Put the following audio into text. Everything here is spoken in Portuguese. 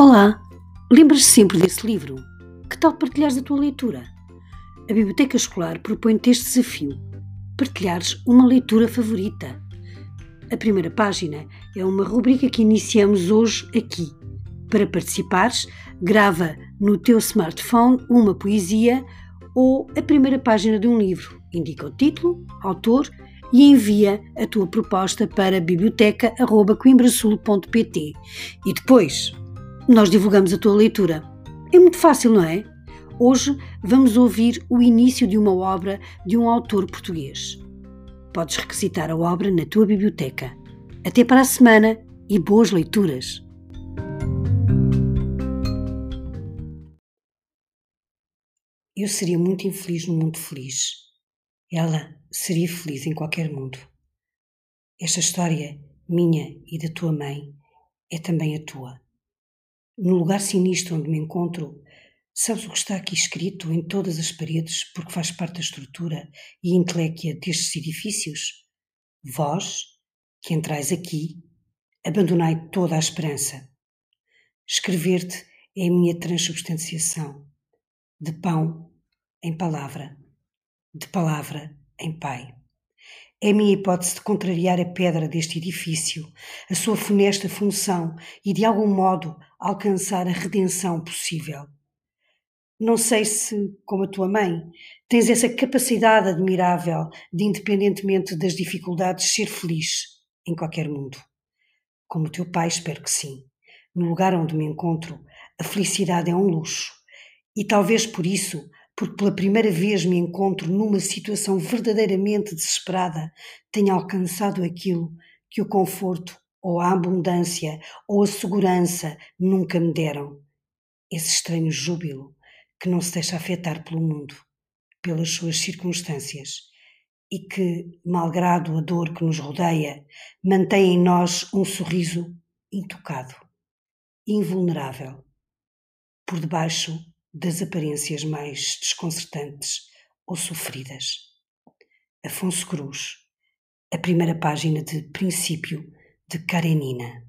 Olá, lembras-te sempre desse livro? Que tal partilhares a tua leitura? A Biblioteca Escolar propõe-te este desafio: partilhares uma leitura favorita. A primeira página é uma rubrica que iniciamos hoje aqui. Para participares, grava no teu smartphone uma poesia ou a primeira página de um livro. Indica o título, autor e envia a tua proposta para biblioteca.coimbrasul.pt. E depois, nós divulgamos a tua leitura. É muito fácil, não é? Hoje vamos ouvir o início de uma obra de um autor português. Podes requisitar a obra na tua biblioteca. Até para a semana e boas leituras! Eu seria muito infeliz no mundo feliz. Ela seria feliz em qualquer mundo. Esta história, minha e da tua mãe, é também a tua. No lugar sinistro onde me encontro, sabes o que está aqui escrito em todas as paredes, porque faz parte da estrutura e inteléquia destes edifícios? Vós, que entrais aqui, abandonai toda a esperança. Escrever-te é a minha transubstanciação, de pão em palavra, de palavra em Pai. É minha hipótese de contrariar a pedra deste edifício, a sua funesta função e, de algum modo, alcançar a redenção possível. Não sei se, como a tua mãe, tens essa capacidade admirável de, independentemente das dificuldades, ser feliz em qualquer mundo. Como o teu pai, espero que sim. No lugar onde me encontro, a felicidade é um luxo. E talvez por isso porque pela primeira vez me encontro numa situação verdadeiramente desesperada, tenha alcançado aquilo que o conforto ou a abundância ou a segurança nunca me deram. Esse estranho júbilo que não se deixa afetar pelo mundo, pelas suas circunstâncias e que, malgrado a dor que nos rodeia, mantém em nós um sorriso intocado, invulnerável. Por debaixo das aparências mais desconcertantes ou sofridas. Afonso Cruz, a primeira página de Princípio de Karenina.